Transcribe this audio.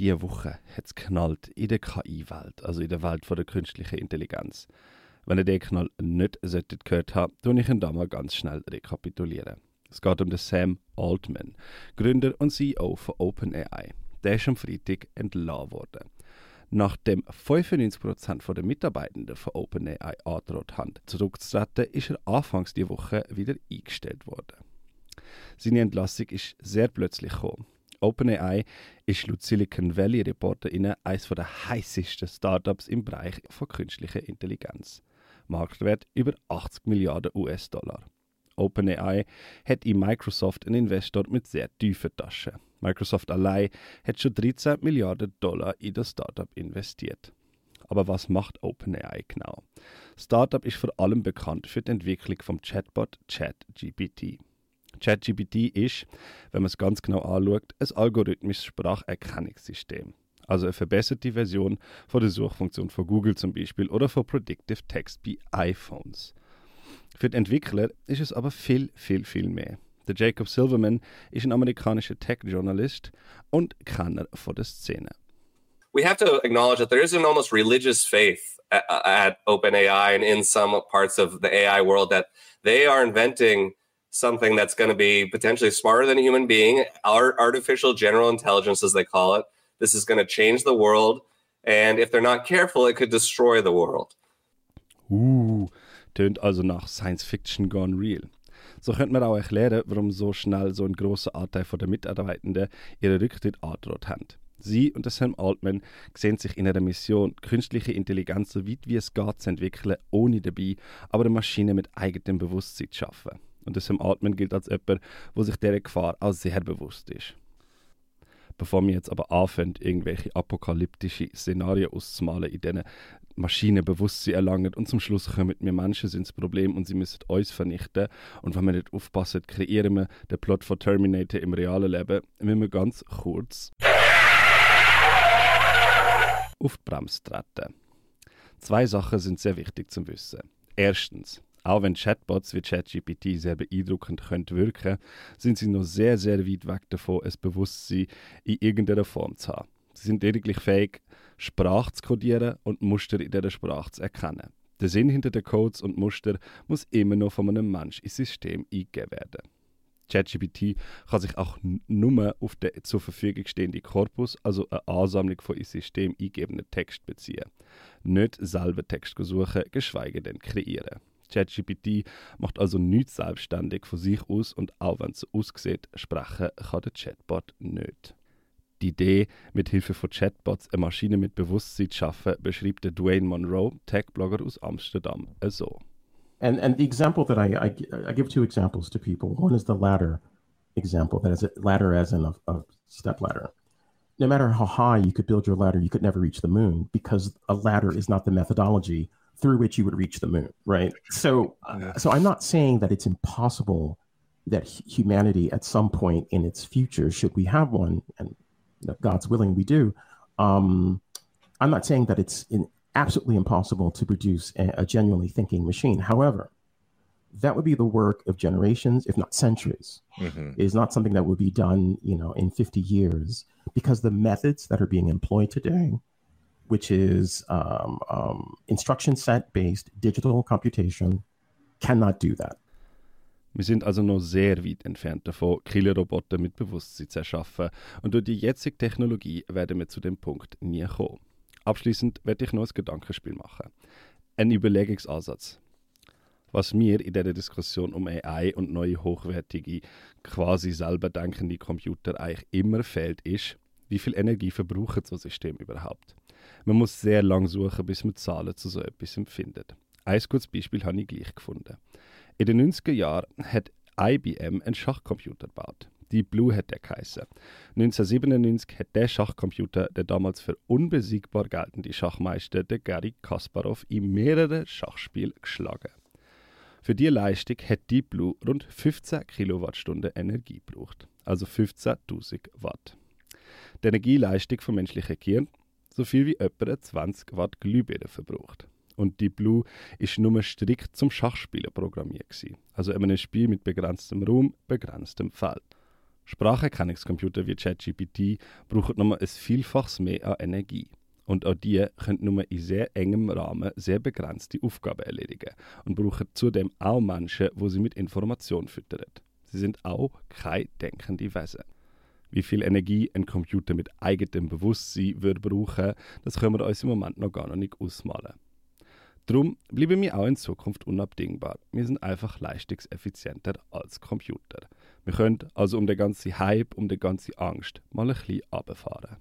Diese Woche hat es knallt in der KI-Welt, also in der Welt der künstlichen Intelligenz. Wenn ihr den Knall nicht solltet gehört habt, tue ich ihn da mal ganz schnell rekapitulieren. Es geht um den Sam Altman, Gründer und CEO von OpenAI. Der ist am Freitag entlassen worden. Nachdem 95% der Mitarbeitenden von OpenAI angedroht haben, zurückzutreten, ist er anfangs die Woche wieder eingestellt worden. Seine Entlassung ist sehr plötzlich gekommen. OpenAI ist laut Silicon Valley ReporterInnen eines der heißesten Startups im Bereich von künstlicher Intelligenz. Marktwert über 80 Milliarden US-Dollar. OpenAI hat in Microsoft einen Investor mit sehr tiefen Taschen. Microsoft allein hat schon 13 Milliarden Dollar in das Startup investiert. Aber was macht OpenAI genau? Startup ist vor allem bekannt für die Entwicklung vom Chatbot ChatGPT. ChatGPT ist, wenn man es ganz genau anschaut, ein algorithmisches Spracherkennungssystem. Also eine verbesserte Version von der Suchfunktion von Google zum Beispiel oder von Predictive Text bei iPhones. Für die Entwickler ist es aber viel, viel, viel mehr. Der Jacob Silverman ist ein amerikanischer Tech-Journalist und Kenner von der Szene. We have to acknowledge that there is an almost religious faith at, at OpenAI and in some parts of the AI world that they are inventing something that's going to be potentially smarter than a human being, artificial general intelligence, as they call it. This is going to change the world. And if they're not careful, it could destroy the world. Uh, tönt also nach Science Fiction gone real. So könnte man auch erklären, warum so schnell so ein großer Anteil der Mitarbeitenden ihren Rücktritt angedroht haben. Sie und Sam Altman sehen sich in einer Mission, künstliche Intelligenz so weit wie es geht zu entwickeln, ohne dabei aber eine Maschine mit eigenem Bewusstsein zu schaffen. Und Sam Altman gilt als jemand, der sich dieser Gefahr auch sehr bewusst ist. Bevor wir jetzt aber anfangen, irgendwelche apokalyptische Szenarien auszumalen, in denen Maschinen Bewusstsein erlangen und zum Schluss kommen wir Menschen sind das Problem und sie müssen uns vernichten. Und wenn wir nicht aufpassen, kreieren wir den Plot von Terminator im realen Leben, müssen wir ganz kurz auf die Bremse treten. Zwei Sachen sind sehr wichtig zu wissen. Erstens, auch wenn Chatbots wie ChatGPT sehr beeindruckend können wirken, sind sie noch sehr, sehr weit weg davon, ein Bewusstsein in irgendeiner Form zu haben. Sie sind lediglich fähig, Sprache zu kodieren und Muster in dieser Sprache zu erkennen. Der Sinn hinter den Codes und Muster muss immer noch von einem Menschen ins System eingegeben werden. ChatGPT kann sich auch nur auf den zur Verfügung stehenden Korpus, also eine Ansammlung von ins System eingegebenen Text beziehen. Nicht selber Text suchen, geschweige denn kreieren. ChatGPT macht also nichts selbstständig von sich aus und auch wenn es aussieht, sprechen kann der Chatbot nicht. Die Idee, mit Hilfe von Chatbots eine Maschine mit Bewusstsein zu schaffen, beschreibt der Dwayne Monroe, Tech-Blogger aus Amsterdam, so. And and the example that I, I, I give two examples to people. One is the ladder example, that is a ladder as in a, a step ladder. No matter how high you could build your ladder, you could never reach the moon because a ladder is not the methodology through which you would reach the moon, right? So, uh, so I'm not saying that it's impossible that humanity at some point in its future, should we have one, and God's willing, we do. Um, I'm not saying that it's in, absolutely impossible to produce a, a genuinely thinking machine. However, that would be the work of generations, if not centuries. Mm-hmm. It is not something that would be done, you know, in 50 years, because the methods that are being employed today which is um, um, instruction set based digital computation, cannot do that. Wir sind also noch sehr weit entfernt davon, Killerroboter mit Bewusstsein zu erschaffen und durch die jetzige Technologie werden wir zu dem Punkt nie kommen. Abschließend werde ich noch ein Gedankenspiel machen. Ein Überlegungsansatz. Was mir in dieser Diskussion um AI und neue hochwertige, quasi selber denkende Computer eigentlich immer fehlt, ist, wie viel Energie verbraucht so ein System überhaupt? Man muss sehr lang suchen, bis man Zahlen zu so etwas findet. Ein gutes Beispiel habe ich gleich gefunden. In den 90er Jahren hat IBM einen Schachcomputer gebaut. Die Blue hat der geheißen. 1997 hat der Schachcomputer der damals für unbesiegbar geltende Schachmeister, der Gary Kasparov, in mehreren Schachspielen geschlagen. Für diese Leistung hat die Blue rund 15 Kilowattstunden Energie gebraucht, also 15.000 Watt. Die Energieleistung vom menschlichen Gehirn so viel wie etwa 20 Watt Glühbirne verbraucht. Und Deep Blue ist nur strikt zum Schachspielen programmiert. Gewesen. Also in einem Spiel mit begrenztem Raum, begrenztem Feld. Spracherkennungscomputer wie ChatGPT brauchen nur ein Vielfaches mehr an Energie. Und auch die können nur in sehr engem Rahmen sehr begrenzte Aufgaben erledigen und brauchen zudem auch Menschen, wo sie mit Information füttern. Sie sind auch keine denkende Wesen. Wie viel Energie ein Computer mit eigenem Bewusstsein würde brauchen, das können wir uns im Moment noch gar nicht ausmalen. Darum bleiben wir auch in Zukunft unabdingbar. Wir sind einfach leistungseffizienter als Computer. Wir können also um den ganzen Hype, um die ganze Angst mal ein bisschen runterfahren.